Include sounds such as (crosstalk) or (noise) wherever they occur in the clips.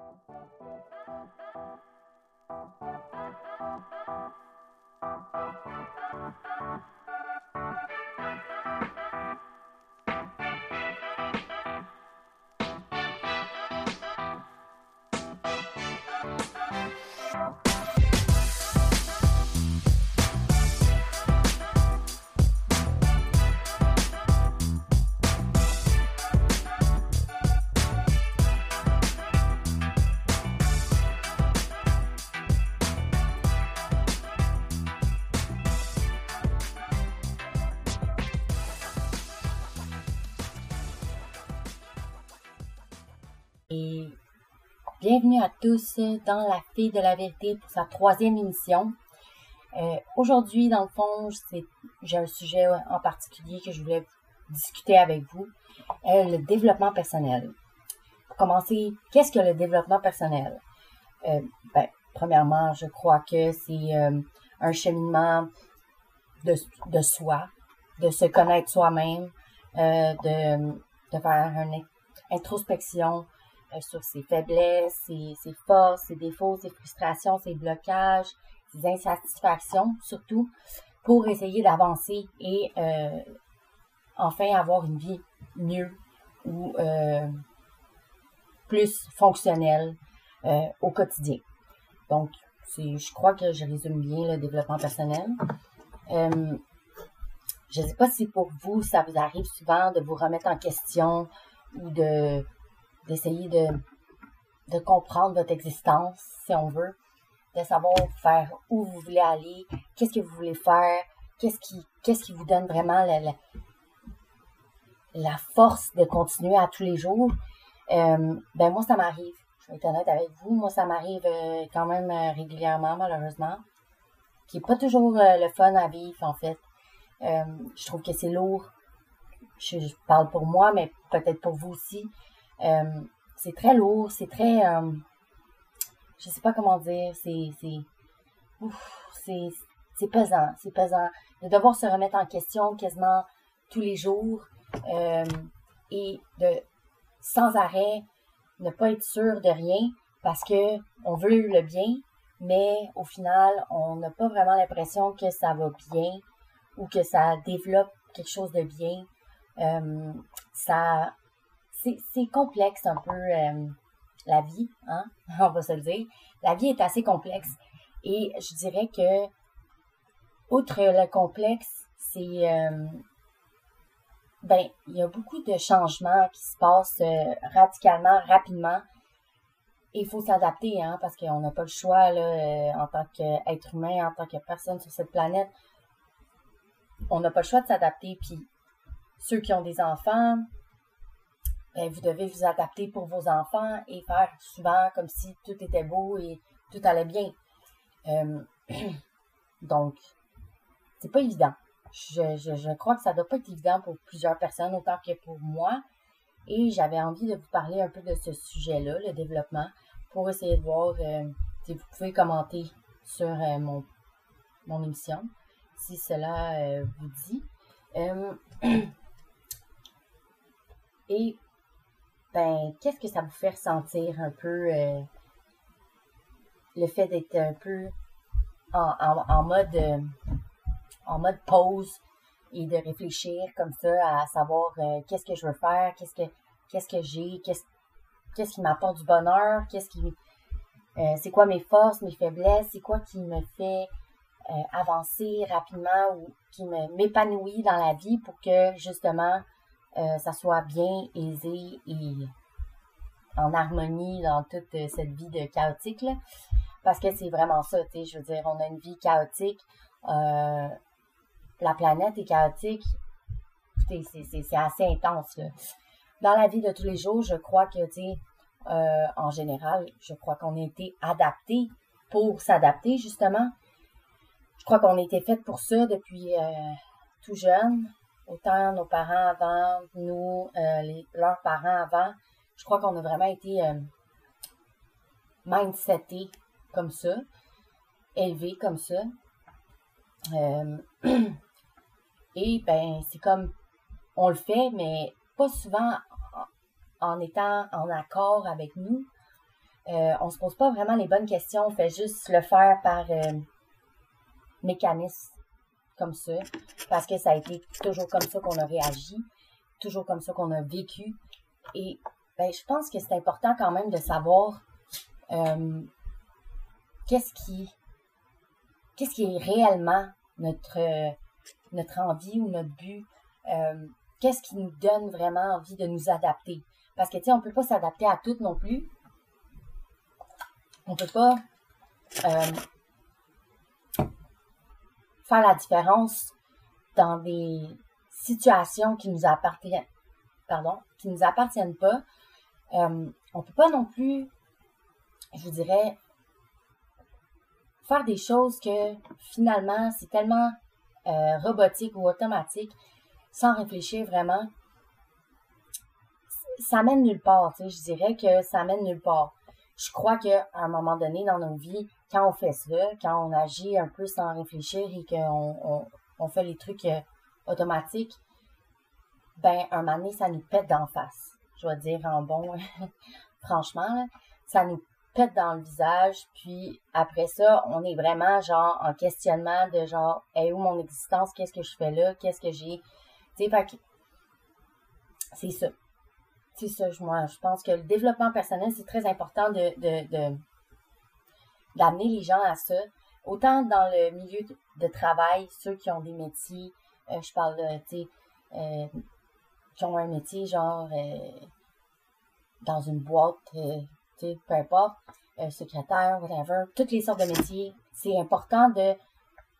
Et bienvenue à tous dans La Fille de la Vérité pour sa troisième émission. Euh, Aujourd'hui, dans le fond, j'ai un sujet en particulier que je voulais discuter avec vous, euh, le développement personnel. Pour commencer, qu'est-ce que le développement personnel? Euh, ben, premièrement, je crois que c'est un cheminement de, soi, de se connaître soi-même, de, faire une introspection, sur ses faiblesses, ses, forces, ses défauts, ses frustrations, ses blocages, ses insatisfactions surtout, pour essayer d'avancer et euh, enfin avoir une vie mieux ou euh, plus fonctionnelle euh, au quotidien. Donc, je crois que je résume bien le développement personnel. Je ne sais pas si pour vous, ça vous arrive souvent de vous remettre en question ou de d'essayer de, de comprendre votre existence, si on veut, de savoir faire où vous voulez aller, qu'est-ce que vous voulez faire, qu'est-ce qui, qu'est-ce qui vous donne vraiment la, la, force de continuer à tous les jours. Euh, ben moi, ça m'arrive. Je vais être honnête avec vous. Moi, ça m'arrive euh, quand même euh, régulièrement, malheureusement. Qui n'est pas toujours le fun à vivre, en fait. Je trouve que c'est lourd. Je, parle pour moi, mais peut-être pour vous aussi. Euh, c'est très lourd, c'est très, euh, je sais pas comment dire, c'est, c'est, c'est, pesant, c'est pesant de devoir se remettre en question quasiment tous les jours euh, et de sans arrêt ne pas être sûr de rien parce que on veut le bien, mais au final on n'a pas vraiment l'impression que ça va bien ou que ça développe quelque chose de bien. Euh, ça c'est complexe un peu euh, la vie, hein? (laughs) on va se le dire. La vie est assez complexe. Et je dirais que, outre le complexe, c'est euh, ben, il y a beaucoup de changements qui se passent euh, radicalement, rapidement. Et il faut s'adapter, hein, parce qu'on n'a pas le choix là, en tant qu'être humain, en tant que personne sur cette planète. On n'a pas le choix de s'adapter. Puis ceux qui ont des enfants, ben, vous devez vous adapter pour vos enfants et faire souvent comme si tout était beau et tout allait bien. Euh, (clears throat) donc, c'est pas évident. Je, je, crois que ça doit pas être évident pour plusieurs personnes autant que pour moi. Et j'avais envie de vous parler un peu de ce sujet-là, le développement, pour essayer de voir euh, si vous pouvez commenter sur euh, mon, mon émission, si cela euh, vous dit. (clears throat) Et ben, qu'est-ce que ça vous fait ressentir un peu euh, le fait d'être un peu en, en, en mode euh, en mode pause et de réfléchir comme ça à savoir euh, qu'est-ce que je veux faire, qu'est-ce que qu'est-ce que j'ai, qu'est-ce qu'est-ce qui m'apporte du bonheur, qu'est-ce qui c'est quoi mes forces, mes faiblesses, c'est quoi qui me fait avancer rapidement ou qui m'épanouit dans la vie pour que justement euh, ça soit bien aisé et en harmonie dans toute cette vie de chaotique. Là. Parce que c'est vraiment ça, tu sais, je veux dire, on a une vie chaotique. Euh, la planète est chaotique. C'est assez intense. Dans la vie de tous les jours, je crois que, tu sais, euh, en général, je crois qu'on a été adapté pour s'adapter, justement. Je crois qu'on a été fait pour ça depuis euh, tout jeune autant nos parents avant, nous, euh, les, leurs parents avant, je crois qu'on a vraiment été euh, mindsetés comme ça, élevés comme ça. Euh, (clears throat) et ben, c'est comme on le fait, mais pas souvent en, étant en accord avec nous. euh, on se pose pas vraiment les bonnes questions, on fait juste le faire par mécanisme comme ça, parce que ça a été toujours comme ça qu'on a réagi, toujours comme ça qu'on a vécu. Et ben, je pense que c'est important quand même de savoir euh, qu'est-ce qui qu'est-ce qui est réellement notre notre envie ou notre but, qu'est-ce qui nous donne vraiment envie de nous adapter. Parce que, tu sais, on peut pas s'adapter à tout non plus. On peut pas euh, faire la différence dans des situations qui nous appartiennent, pardon, qui nous appartiennent pas. Euh, on peut pas non plus, je vous dirais, faire des choses que finalement c'est tellement euh, robotique ou automatique sans réfléchir vraiment ça mène nulle part, je dirais que ça mène nulle part. Je crois qu'à un moment donné dans nos vies, quand on fait ça, quand on agit un peu sans réfléchir et qu'on on, fait les trucs euh, automatiques, ben, un moment donné, ça nous pète d'en face. Je vais dire en bon, (laughs) franchement, ça nous pète dans le visage, puis après ça, on est vraiment genre en questionnement de genre, est où mon existence, qu'est-ce que je fais là, qu'est-ce que j'ai, tu sais, c'est ça c'est ça, moi, je pense que le développement personnel, c'est très important de, d'amener les gens à ça. Autant dans le milieu de travail, ceux qui ont des métiers, euh, je parle, tu sais, euh, qui ont un métier genre euh, dans une boîte, tu sais, peu importe, secrétaire, whatever, toutes les sortes de métiers, c'est important de,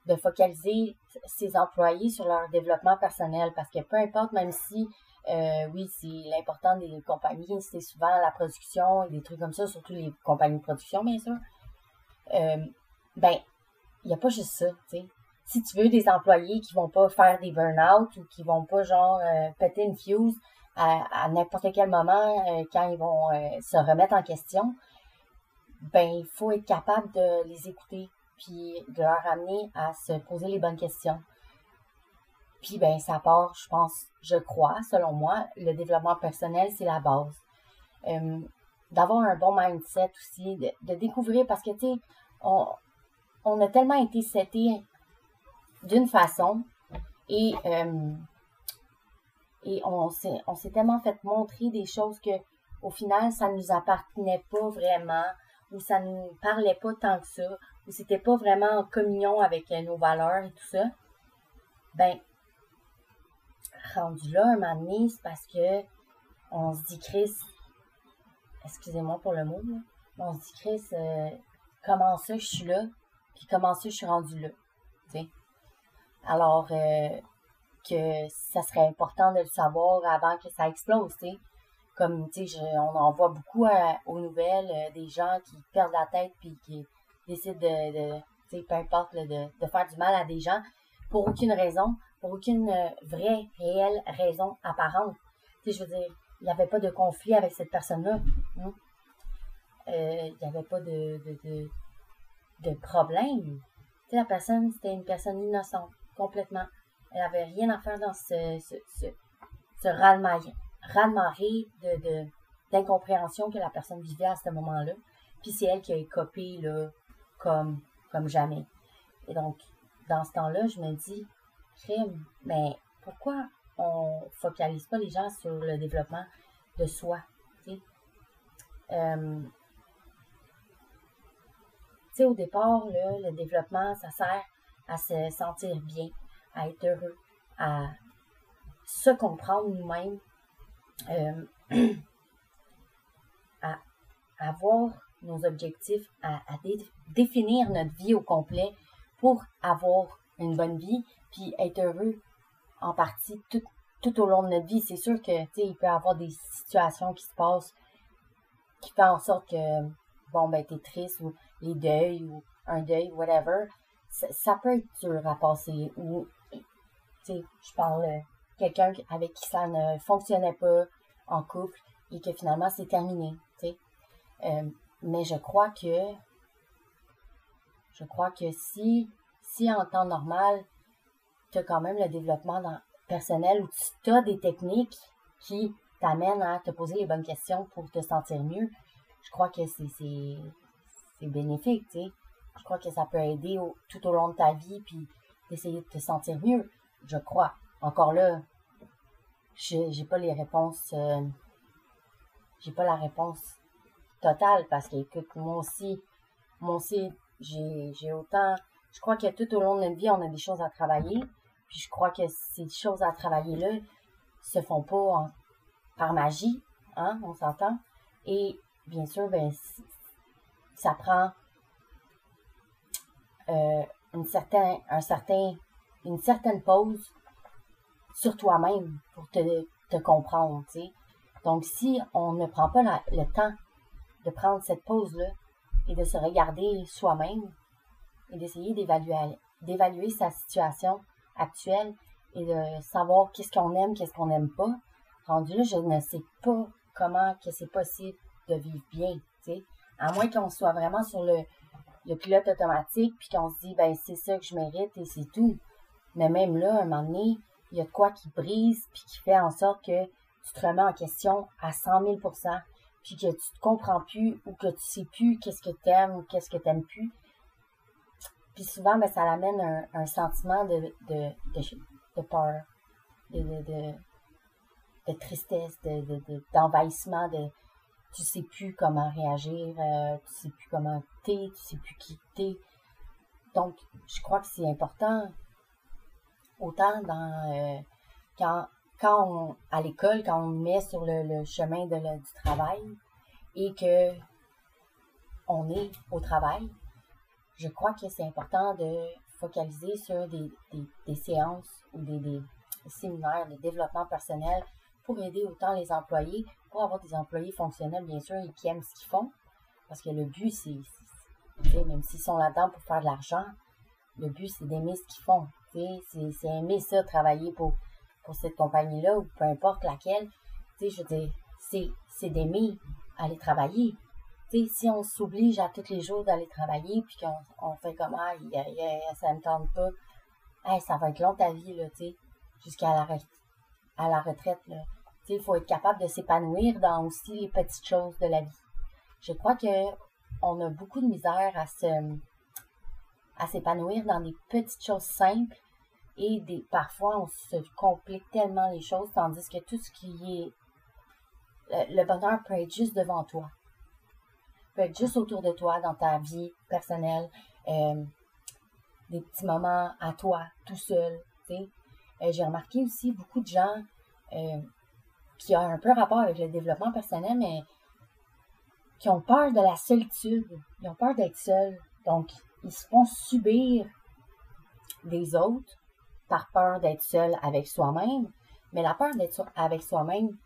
de focaliser ses employés sur leur développement personnel parce que peu importe, même si euh, oui, c'est l'important des compagnies, c'est souvent la production et des trucs comme ça, surtout les compagnies de production, bien sûr. Euh, ben, il n'y a pas juste ça, tu sais. Si tu veux des employés qui vont pas faire des burn-out ou qui vont pas, genre, euh, péter une fuse à, n'importe quel moment quand ils vont se remettre en question, ben, il faut être capable de les écouter puis de leur amener à se poser les bonnes questions. Puis ben ça part, je pense, je crois, selon moi, le développement personnel, c'est la base. Euh, d'avoir un bon mindset aussi, de, découvrir, parce que, tu sais, on, on, a tellement été seté d'une façon et, euh, et on s'est on s'est tellement fait montrer des choses que au final, ça ne nous appartenait pas vraiment, ou ça ne nous parlait pas tant que ça, ou c'était pas vraiment en communion avec nos valeurs et tout ça. Ben, rendu là un moment donné, c'est parce que on se dit, Chris, excusez-moi pour le mot, on se dit, Chris, euh, comment ça je suis là, puis comment ça je suis rendu là. Alors euh, que ça serait important de le savoir avant que ça explose, Comme, on en voit beaucoup euh, aux nouvelles des gens qui perdent la tête puis qui décident de, peu importe, de, de faire du mal à des gens pour aucune raison, pour aucune euh, vraie, réelle raison apparente. Tu sais, je veux dire, il n'y avait pas de conflit avec cette personne-là. Hein. Euh, il n'y avait pas de, de, problème. Tu sais, la personne, c'était une personne innocente, complètement. Elle n'avait rien à faire dans ce, ce, ce, de, d'incompréhension que la personne vivait à ce moment-là. Puis c'est elle qui a écopé, là, comme, comme jamais. Et donc, dans ce temps-là, je me dis, mais pourquoi on focalise pas les gens sur le développement de soi? Euh, au départ, le développement, ça sert à se sentir bien, à être heureux, à se comprendre nous-mêmes, euh, (clears throat) à, avoir nos objectifs, à, définir notre vie au complet pour avoir une bonne vie, puis être heureux en partie tout, tout au long de notre vie. C'est sûr que, il peut y avoir des situations qui se passent qui font en sorte que, bon, ben, t'es triste ou les deuils ou un deuil, whatever. Ça, peut être dur à passer ou, je parle quelqu'un avec qui ça ne fonctionnait pas en couple et que finalement c'est terminé. Euh, mais je crois que je crois que si, si en temps normal, tu as quand même le développement personnel où tu as des techniques qui t'amènent à te poser les bonnes questions pour te sentir mieux, je crois que c'est, bénéfique, tu sais. Je crois que ça peut aider tout au long de ta vie, puis d'essayer de te sentir mieux. Je crois. Encore là, je j'ai pas les réponses, euh, j'ai pas la réponse totale parce que, écoute, moi aussi, moi aussi, j'ai autant, je crois que tout au long de notre vie, on a des choses à travailler. Puis je crois que ces choses à travailler-là se font pas par magie, hein, on s'entend. Et bien sûr, ben, ça prend euh, une, une certaine pause sur toi-même pour te, te comprendre. sais. Donc, si on ne prend pas le temps de prendre cette pause-là et de se regarder soi-même et d'essayer d'évaluer, d'évaluer sa situation actuelle et de savoir qu'est-ce qu'on aime, qu'est-ce qu'on n'aime pas, rendu là, je ne sais pas comment que c'est possible de vivre bien, tu sais. À moins qu'on soit vraiment sur le, pilote automatique, puis qu'on se dit, ben, c'est ça que je mérite et c'est tout. Mais même là, un moment donné, il y a de quoi qui brise, puis qui fait en sorte que tu te remets en question à 100 000% puis que tu te comprends plus ou que tu sais plus qu'est-ce que tu aimes ou qu'est-ce que tu n'aimes plus. Puis souvent, ben, ça l'amène un, sentiment de, de, de, peur, de, de, de tristesse, d'envahissement, de, tu sais plus comment réagir, euh, tu sais plus comment t'es, tu sais plus qui t'es. Donc, je crois que c'est important, autant dans euh, quand, quand on, à l'école, quand on met sur le, chemin de du travail et que on est au travail, je crois que c'est important de focaliser sur des, des, séances ou des, des, séminaires de développement personnel pour aider autant les employés, pour avoir des employés fonctionnels, bien sûr, et qui aiment ce qu'ils font. Parce que le but, c'est, même s'ils sont là-dedans pour faire de l'argent, le but, c'est d'aimer ce qu'ils font. C'est, aimer ça, travailler pour, pour cette compagnie-là, ou peu importe laquelle. je c'est, d'aimer aller travailler. Si on s'oblige à tous les jours d'aller travailler, puis qu'on on fait comme ah, ça me tente pas, ça va être long ta vie, là, jusqu'à la, à la retraite. Il faut être capable de s'épanouir dans aussi les petites choses de la vie. Je crois que on a beaucoup de misère à se à s'épanouir dans des petites choses simples et des parfois on se complique tellement les choses tandis que tout ce qui est le, bonheur peut être juste devant toi peut être juste autour de toi dans ta vie personnelle euh, des petits moments à toi tout seul euh, j'ai remarqué aussi beaucoup de gens euh, qui ont un peu rapport avec le développement personnel, mais qui ont peur de la solitude. Ils ont peur d'être seuls. Donc, ils se font subir des autres par peur d'être seul avec soi-même. Mais la peur d'être avec soi-même,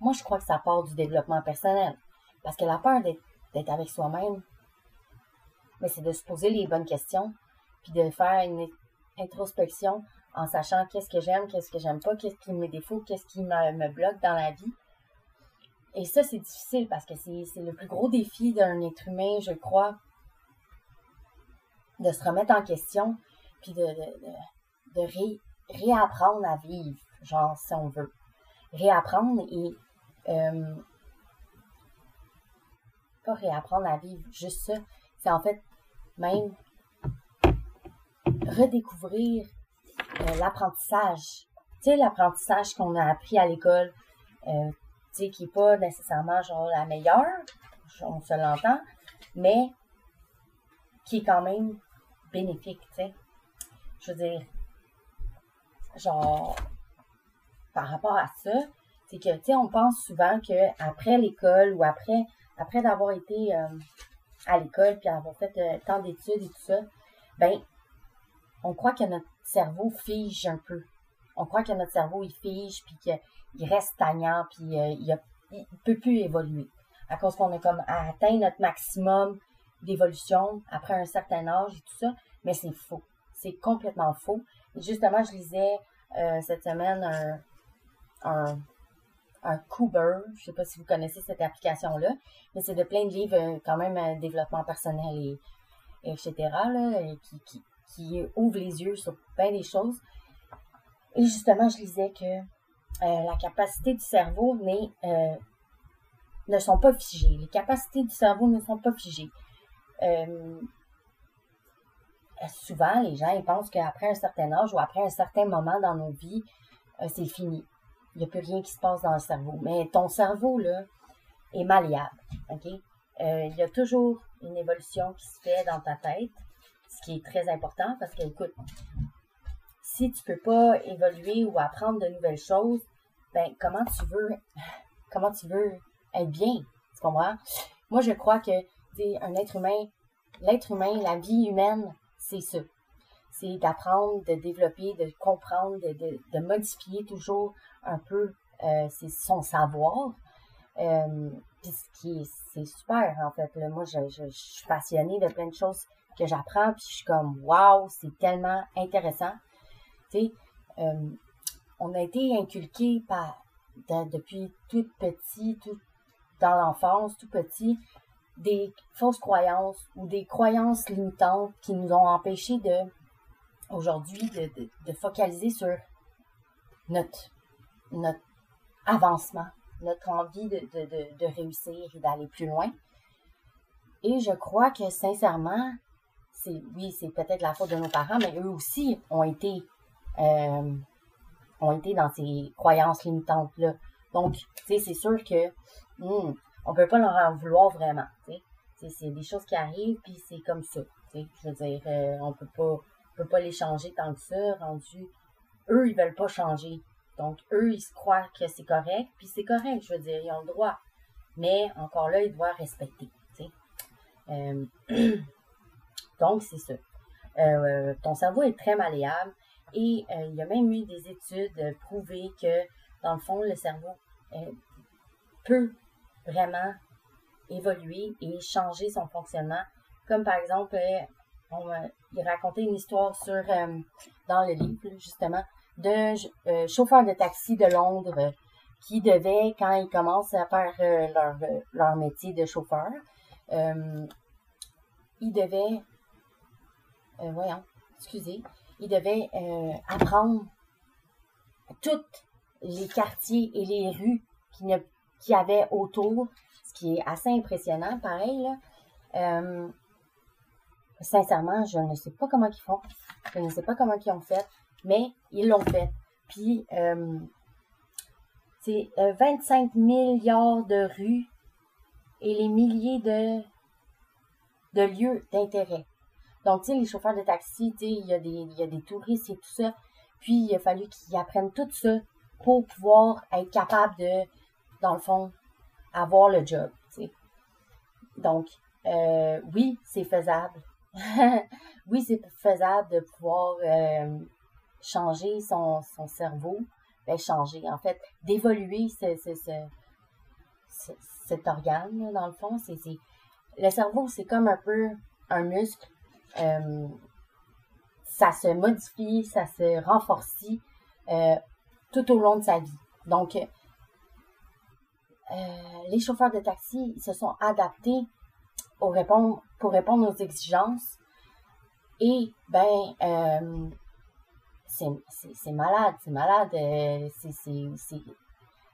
moi, je crois que ça part du développement personnel. Parce que la peur d'être avec soi-même, mais c'est de se poser les bonnes questions, puis de faire une introspection en sachant qu'est-ce que j'aime, qu'est-ce que j'aime pas, qu'est-ce qui me défaut, qu'est-ce qui me, bloque dans la vie. Et ça, c'est difficile parce que c'est le plus gros défi d'un être humain, je crois, de se remettre en question, puis de, de, réapprendre à vivre, genre, si on veut. Réapprendre et... Euh, pas réapprendre à vivre, juste ça. C'est en fait même redécouvrir euh, l'apprentissage. Tu sais, l'apprentissage qu'on a appris à l'école, euh, tu sais, qui n'est pas nécessairement genre la meilleure, on se l'entend, mais qui est quand même bénéfique, tu sais. Je veux dire, genre, par rapport à ça, c'est que, tu sais, on pense souvent qu'après l'école ou après, après d'avoir été euh, à l'école puis avoir fait tant d'études et tout ça, ben, on croit que notre cerveau fige un peu. On croit que notre cerveau, il fige, puis qu'il reste stagnant, puis euh, il ne peut plus évoluer. À cause qu'on a comme atteint notre maximum d'évolution après un certain âge et tout ça, mais c'est faux. C'est complètement faux. Et justement, je lisais euh, cette semaine un, un Cooper, je sais pas si vous connaissez cette application-là, mais c'est de plein de livres euh, quand même développement personnel et, etc. Là, et qui, qui, ouvre les yeux sur plein des choses. Et justement, je disais que euh, la capacité du cerveau euh, ne sont pas figées. Les capacités du cerveau ne sont pas figées. Euh, souvent, les gens pensent qu'après un certain âge ou après un certain moment dans nos vies, euh, c'est fini. Il n'y a plus rien qui se passe dans le cerveau. Mais ton cerveau, là, est malléable. OK? Euh, il y a toujours une évolution qui se fait dans ta tête, ce qui est très important parce que, écoute, si tu peux pas évoluer ou apprendre de nouvelles choses, ben comment tu veux (laughs) comment tu veux être bien, tu comprends? Moi, je crois que un être humain, l'être humain, la vie humaine, c'est ça. C'est d'apprendre, de développer, de comprendre, de, modifier toujours un peu euh, son savoir. Euh, puis ce qui c'est super en fait. Moi, je, je, suis passionnée de plein de choses que j'apprends, puis je suis comme waouh, c'est tellement intéressant. Tu sais, euh, on a été inculqué par depuis tout petit, tout dans l'enfance, tout petit, des fausses croyances ou des croyances limitantes qui nous ont empêchés de aujourd'hui de, focaliser sur notre, notre avancement, notre envie de, de réussir et d'aller plus loin. Et je crois que sincèrement, c'est oui, c'est peut-être la faute de nos parents, mais eux aussi ont été euh, ont été dans ces croyances limitantes-là. Donc, tu sais, c'est sûr que hmm, on peut pas leur en vouloir vraiment. C'est des choses qui arrivent, puis c'est comme ça. Tu sais, je veux dire, euh, on peut pas, on peut pas les changer tant que ça, rendu. Eux, ils veulent pas changer. Donc, eux, ils se croient que c'est correct, puis c'est correct, je veux dire, ils ont le droit. Mais encore là, ils doivent respecter. Euh, (clears throat) donc, c'est ça. Euh, ton cerveau est très malléable. Et euh, il y a même eu des études prouvées que, dans le fond, le cerveau peut vraiment évoluer et changer son fonctionnement. Comme par exemple, on il racontait une histoire sur dans le livre, justement, de chauffeurs de taxi de Londres qui devaient, quand ils commencent à faire leur, leur métier de chauffeur, ils devaient, voyons, excusez, il devait euh, apprendre toutes les quartiers et les rues qu'il y avait autour, ce qui est assez impressionnant, pareil. Euh, sincèrement, je ne sais pas comment ils font. Je ne sais pas comment ils ont fait, mais ils l'ont fait. Puis, euh, c'est 25 milliards de rues et les milliers de, de lieux d'intérêt. Donc, tu sais, les chauffeurs de taxi, tu sais, il y, a des, y a des touristes et tout ça. Puis, il a fallu qu'ils apprennent tout ça pour pouvoir être capable de, dans le fond, avoir le job. Donc, euh, oui, c'est faisable. (laughs) oui, c'est faisable de pouvoir euh, changer son, son cerveau. Ben, changer, en fait, d'évoluer ce, ce, ce, cet organe, dans le fond. c'est Le cerveau, c'est comme un peu un muscle euh, ça se modifie, ça se renforce euh, tout au long de sa vie. Donc, euh, les chauffeurs de taxi se sont adaptés au pour répondre aux exigences. Et, ben, c'est malade, c'est malade. c'est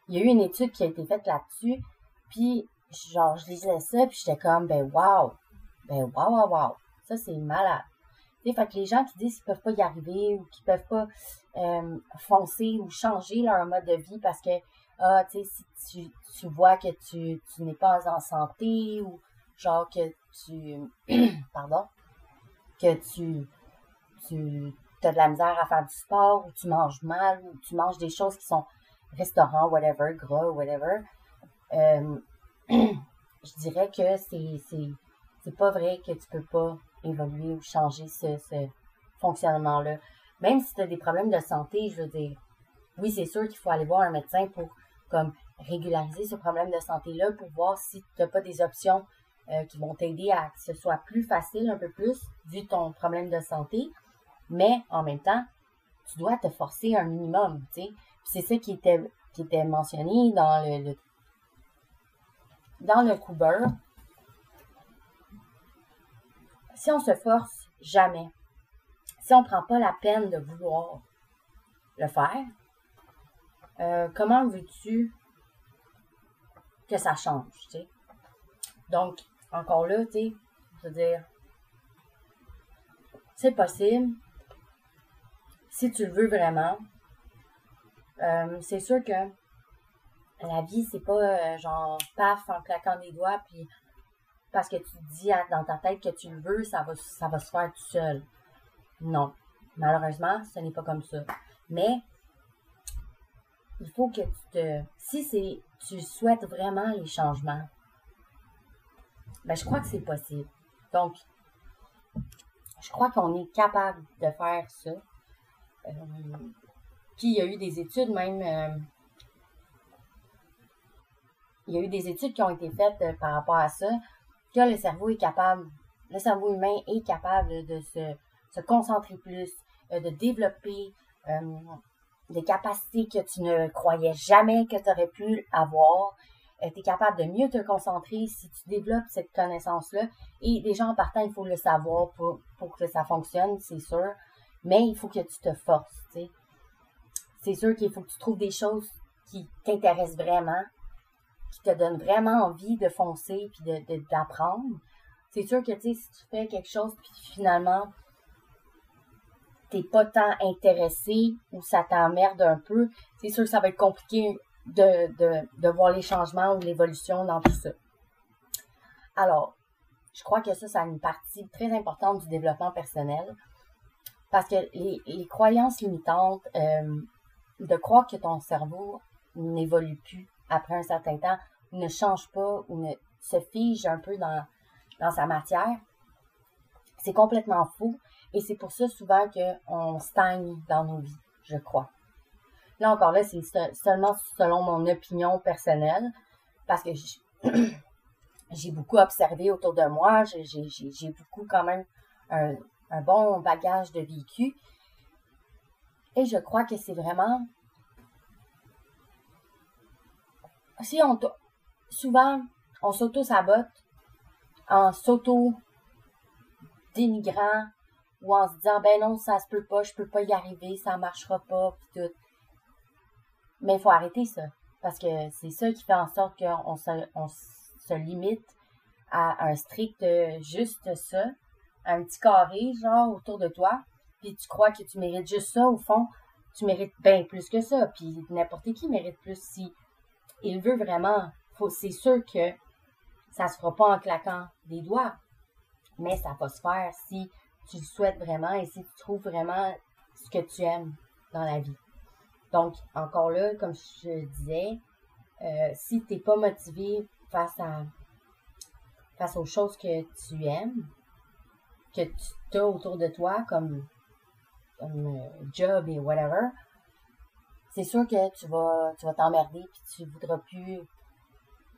Il y a eu une étude qui a été faite là-dessus. Puis, genre, je lisais ça, puis j'étais comme, ben, wow! Ben, wow, wow, wow! Ça, c'est malade. fait que les gens qui disent qu'ils peuvent pas y arriver ou qu'ils peuvent pas euh, foncer ou changer leur mode de vie parce que ah, tu sais, si tu, vois que tu, n'es pas en santé ou genre que tu (clears throat) pardon que tu tu as de la misère à faire du sport ou tu manges mal ou tu manges des choses qui sont restaurants, whatever, gras, whatever. Euh, (clears throat) je dirais que c'est, pas vrai que tu peux pas évoluer ou changer ce, fonctionnement-là. Même si tu as des problèmes de santé, je veux dire, oui, c'est sûr qu'il faut aller voir un médecin pour comme régulariser ce problème de santé-là pour voir si tu n'as pas des options euh, qui vont t'aider à que ce soit plus facile un peu plus vu ton problème de santé. Mais en même temps, tu dois te forcer un minimum, tu sais. C'est ça qui était, qui était mentionné dans le, dans le Cooper, si on se force jamais, si on ne prend pas la peine de vouloir le faire, euh, comment veux-tu que ça change, tu sais? Donc, encore là, tu sais, je veux dire, c'est possible. Si tu le veux vraiment, euh, c'est sûr que la vie, c'est pas euh, genre paf en claquant des doigts, puis parce que tu dis dans ta tête que tu le veux, ça va, ça va se faire tout seul. Non. Malheureusement, ce n'est pas comme ça. Mais il faut que tu te. Si c'est tu souhaites vraiment les changements, ben je crois que c'est possible. Donc, je crois qu'on est capable de faire ça. Euh, puis il y a eu des études même. Euh, il y a eu des études qui ont été faites euh, par rapport à ça, que le cerveau est capable, le cerveau humain est capable de se, concentrer plus, de développer des capacités que tu ne croyais jamais que tu aurais pu avoir. Euh, tu es capable de mieux te concentrer si tu développes cette connaissance-là. Et déjà en partant, il faut le savoir pour, pour que ça fonctionne, c'est sûr. Mais il faut que tu te forces. C'est sûr qu'il faut que tu trouves des choses qui t'intéressent vraiment, qui te donnent vraiment envie de foncer puis d'apprendre. De, c'est sûr que si tu fais quelque chose puis finalement t'es pas tant intéressé ou ça t'emmerde un peu, c'est sûr que ça va être compliqué de, de, voir les changements ou l'évolution dans tout ça. Alors, je crois que ça, c'est une partie très importante du développement personnel parce que les, croyances limitantes euh, de croire que ton cerveau n'évolue plus après un certain temps, ne change pas ou ne se fige un peu dans, dans sa matière, c'est complètement fou et c'est pour ça souvent qu'on stagne dans nos vies, je crois. Là encore, là, c'est seulement selon mon opinion personnelle, parce que (clears throat) j'ai beaucoup observé autour de moi, j'ai beaucoup quand même un, un, bon bagage de vécu. Et je crois que c'est vraiment... Si on... Souvent, on s'auto-sabote en s'auto-dénigrant, ou en se disant ben non, ça se peut pas, je peux pas y arriver, ça marchera pas, pis tout. Mais il faut arrêter ça. Parce que c'est ça qui fait en sorte qu'on se, limite à un strict juste ça, un petit carré, genre, autour de toi, puis tu crois que tu mérites juste ça, au fond, tu mérites bien plus que ça, puis n'importe qui mérite plus si il veut vraiment. C'est sûr que ça se fera pas en claquant des doigts, mais ça va se faire si tu le souhaites vraiment et si tu trouves vraiment ce que tu aimes dans la vie. Donc, encore là, comme je disais, euh, si tu n'es pas motivé face à face aux choses que tu aimes, que tu as autour de toi comme, comme euh, job et whatever, c'est sûr que tu vas tu vas t'emmerder puis tu voudras plus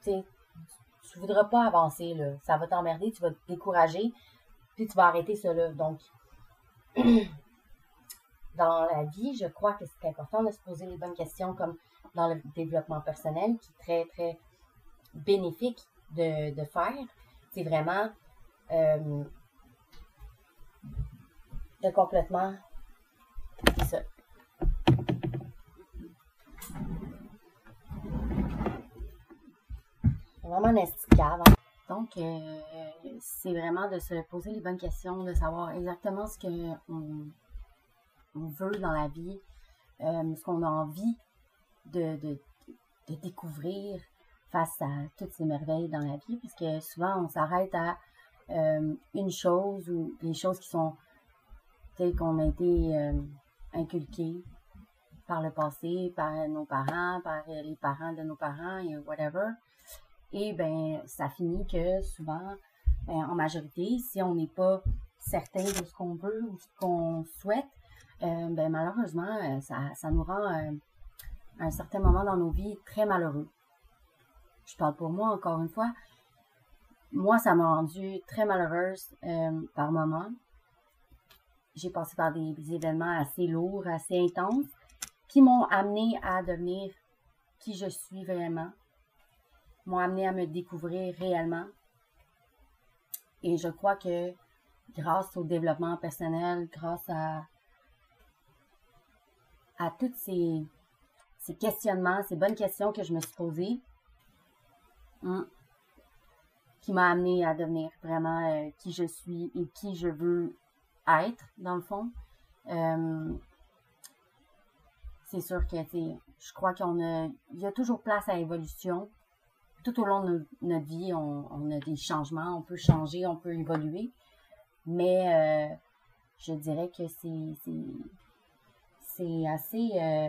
tu voudras pas avancer là, ça va t'emmerder, tu vas te décourager tu vas arrêter cela. Donc, (clears throat) dans la vie, je crois que c'est important de se poser les bonnes questions comme dans le développement personnel, qui est très, très bénéfique de, faire. C'est vraiment euh, de complètement c'est ça. Vraiment un esticave. Donc, euh, c'est vraiment de se poser les bonnes questions, de savoir exactement ce qu'on on veut dans la vie, euh, ce qu'on a envie de, découvrir face à toutes ces merveilles dans la vie, puisque souvent on s'arrête à euh, une chose ou les choses qui sont qu'on a été inculquées par le passé, par nos parents, par les parents de nos parents et whatever. Et ben, ça finit que souvent, ben, en majorité, si on n'est pas certain de ce qu'on veut ou ce qu'on souhaite, euh, ben, malheureusement, euh, ça, ça nous rend à euh, un certain moment dans nos vies très malheureux. Je parle pour moi encore une fois. Moi, ça m'a rendu très malheureuse par moments. J'ai passé par des, événements assez lourds, assez intenses, qui m'ont amené à devenir qui je suis vraiment, m'ont amené à me découvrir réellement. Et je crois que grâce au développement personnel, grâce à, à tous ces, ces questionnements, ces bonnes questions que je me suis posées, Mm. Qui m'a amené à devenir vraiment euh, qui je suis et qui je veux être, dans le fond. Euh, c'est sûr que, je crois qu'on a, il y a toujours place à l'évolution. Tout au long de notre vie, on, a des changements, on peut changer, on peut évoluer. Mais euh, je dirais que c'est, c'est, assez, euh,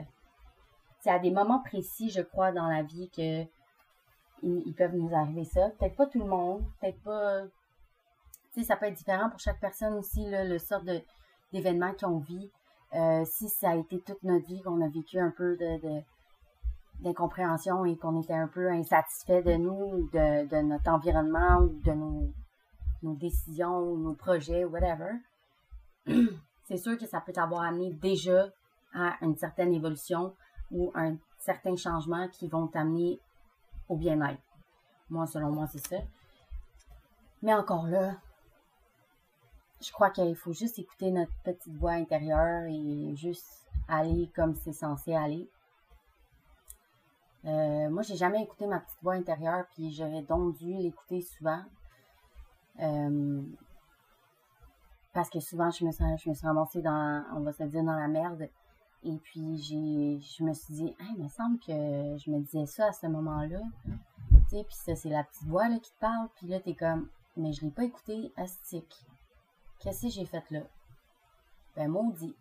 c'est à des moments précis, je crois, dans la vie que ils, peuvent nous arriver ça. Peut-être pas tout le monde, peut-être pas, sais, ça peut être différent pour chaque personne aussi, le sort d'événements qu'on vit. Euh, si ça a été toute notre vie qu'on a vécu un peu d'incompréhension et qu'on était un peu insatisfait de nous, de, notre environnement ou de nos, nos décisions, nos projets, whatever, (clears throat) c'est sûr que ça peut t'avoir amené déjà à une certaine évolution ou un certain changement qui vont t'amener au bien-être. Moi, selon moi, c'est ça. Mais encore là, je crois qu'il faut juste écouter notre petite voix intérieure et juste aller comme c'est censé aller. Euh, moi, j'ai jamais écouté ma petite voix intérieure, puis j'aurais donc dû l'écouter souvent. Euh, parce que souvent, je me, suis, je me suis ramassée dans, on va se dire, dans la merde. Et puis, j'ai, je me suis dit, il me semble que je me disais ça à ce moment-là. Tu sais, puis ça, c'est la petite voix là, qui te parle. Puis là, t'es comme, mais je l'ai pas écouté, astique. Qu'est-ce que j'ai fait là? Ben, maudit.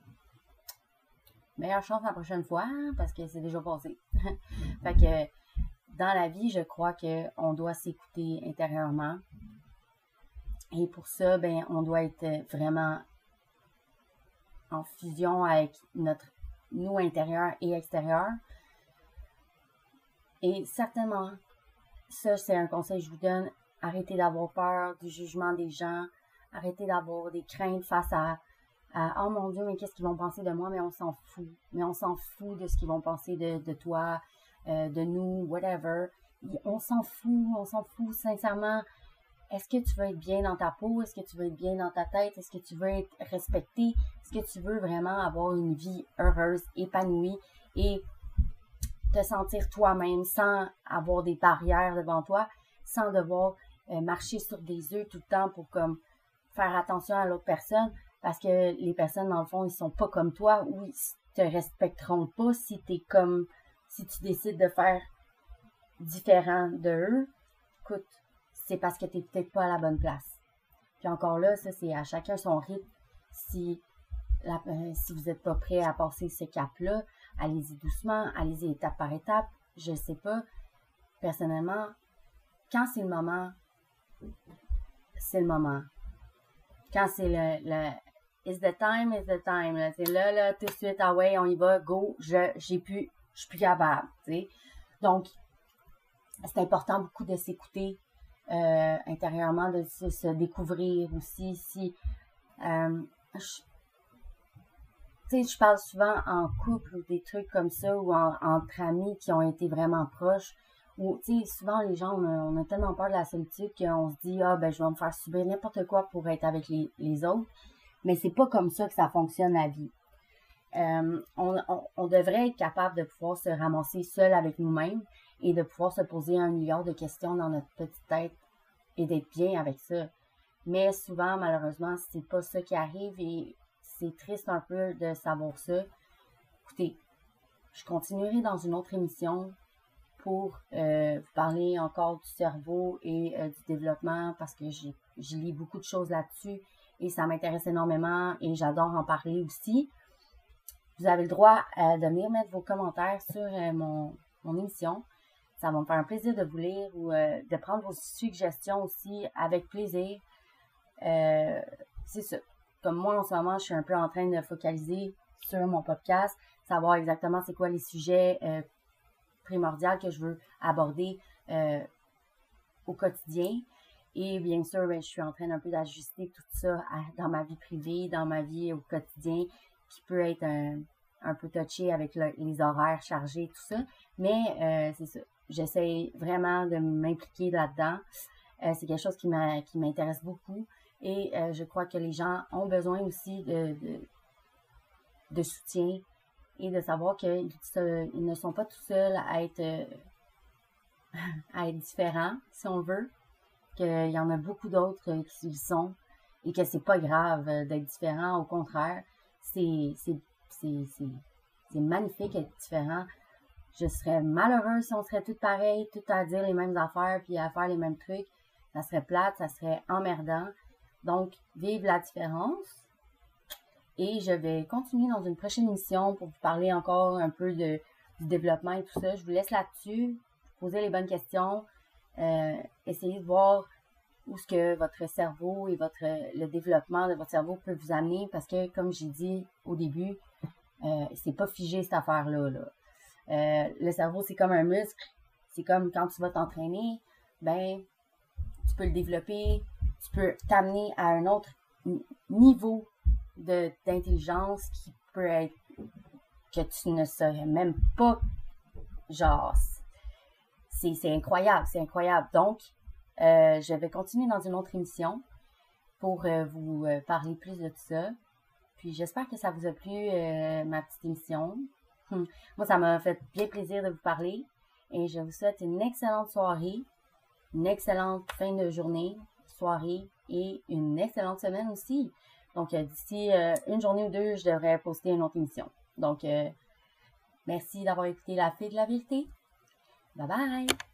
Meilleure chance la prochaine fois, parce que c'est déjà passé. (laughs) fait que, dans la vie, je crois qu'on doit s'écouter intérieurement. Et pour ça, ben, on doit être vraiment en fusion avec notre nous intérieur et extérieur. Et certainement, ça, c'est un conseil que je vous donne. Arrêtez d'avoir peur du jugement des gens. Arrêtez d'avoir des craintes face à, Oh mon Dieu, mais qu'est-ce qu'ils vont penser de moi? Mais on s'en fout. Mais on s'en fout de ce qu'ils vont penser de, toi, euh, de nous, whatever. On s'en fout, on s'en fout sincèrement. Est-ce que tu veux être bien dans ta peau? Est-ce que tu veux être bien dans ta tête? Est-ce que tu veux être respecté? Est-ce que tu veux vraiment avoir une vie heureuse, épanouie et te sentir toi-même sans avoir des barrières devant toi, sans devoir euh, marcher sur des œufs tout le temps pour comme faire attention à l'autre personne parce que les personnes, dans le fond, ils sont pas comme toi ou ils te respecteront pas si es comme, si tu décides de faire différent d'eux. Écoute, c'est parce que t'es peut-être pas à la bonne place. Puis encore là, ça, c'est à chacun son rythme. Si, euh, si vous n'êtes pas prêt à passer ce cap-là, allez-y doucement, allez-y étape par étape. Je sais pas. Personnellement, quand c'est le moment, c'est le moment quand c'est le, le It's the time, it's the time. Là, là, tout de suite, ah ouais, on y va, go, je j'ai plus, je suis plus capable. sais. Donc, c'est important beaucoup de s'écouter euh, intérieurement, de se, découvrir aussi. Si, euh, je, je parle souvent en couple ou des trucs comme ça, ou entre amis qui ont été vraiment proches tu sais, souvent les gens, on a, tellement peur de la solitude qu'on se dit, ah, ben, je vais me faire subir n'importe quoi pour être avec les, autres. Mais c'est pas comme ça que ça fonctionne la vie. Euh, on, on, devrait être capable de pouvoir se ramasser seul avec nous-mêmes et de pouvoir se poser un milliard de questions dans notre petite tête et d'être bien avec ça. Mais souvent, malheureusement, c'est pas ça qui arrive et c'est triste un peu de savoir ça. Écoutez, je continuerai dans une autre émission pour euh, parler encore du cerveau et euh, du développement parce que j'ai lis beaucoup de choses là-dessus et ça m'intéresse énormément et j'adore en parler aussi. Vous avez le droit euh, de venir mettre vos commentaires sur mon, mon, émission. Ça va me faire un plaisir de vous lire ou de prendre vos suggestions aussi avec plaisir. c'est ça. Comme moi, en ce moment, je suis un peu en train de focaliser sur mon podcast, savoir exactement c'est quoi les sujets primordial que je veux aborder euh, au quotidien. Et bien sûr, ben, je suis en train un peu d'ajuster tout ça dans ma vie privée, dans ma vie au quotidien, qui peut être un, peu touché avec les horaires chargés, tout ça. Mais euh, c'est ça. J'essaie vraiment de m'impliquer là-dedans. Euh, c'est quelque chose qui m'intéresse beaucoup. Et je crois que les gens ont besoin aussi de, de soutien, et de savoir qu'ils ne sont pas tout seuls à être euh, (laughs) à être différent, si on veut, qu'il y en a beaucoup d'autres qui le sont et que c'est pas grave d'être différent. Au contraire, c'est magnifique d'être différent. Je serais malheureuse si on serait toutes pareilles, toutes à dire les mêmes affaires puis à faire les mêmes trucs. Ça serait plate, ça serait emmerdant. Donc, vive la différence. Et je vais continuer dans une prochaine émission pour vous parler encore un peu de, du développement et tout ça. Je vous laisse là-dessus, poser les bonnes questions, euh, essayer de voir où ce que votre cerveau et votre le développement de votre cerveau peut vous amener parce que comme j'ai dit au début, euh, c'est pas figé cette affaire-là. Là. Euh, le cerveau, c'est comme un muscle. C'est comme quand tu vas t'entraîner, ben, tu peux le développer, tu peux t'amener à un autre niveau d'intelligence qui peut être que tu ne saurais même pas. Genre, c'est incroyable, c'est incroyable. Donc, euh, je vais continuer dans une autre émission pour euh, vous parler plus de tout ça. Puis j'espère que ça vous a plu, ma petite émission. Hmm. Moi, ça m'a fait bien plaisir de vous parler et je vous souhaite une excellente soirée, une excellente fin de journée, soirée et une excellente semaine aussi. Donc, euh, d'ici euh, une journée ou deux, je devrais poster une autre émission. Donc, euh, merci d'avoir écouté La Fille de la Vérité. Bye bye!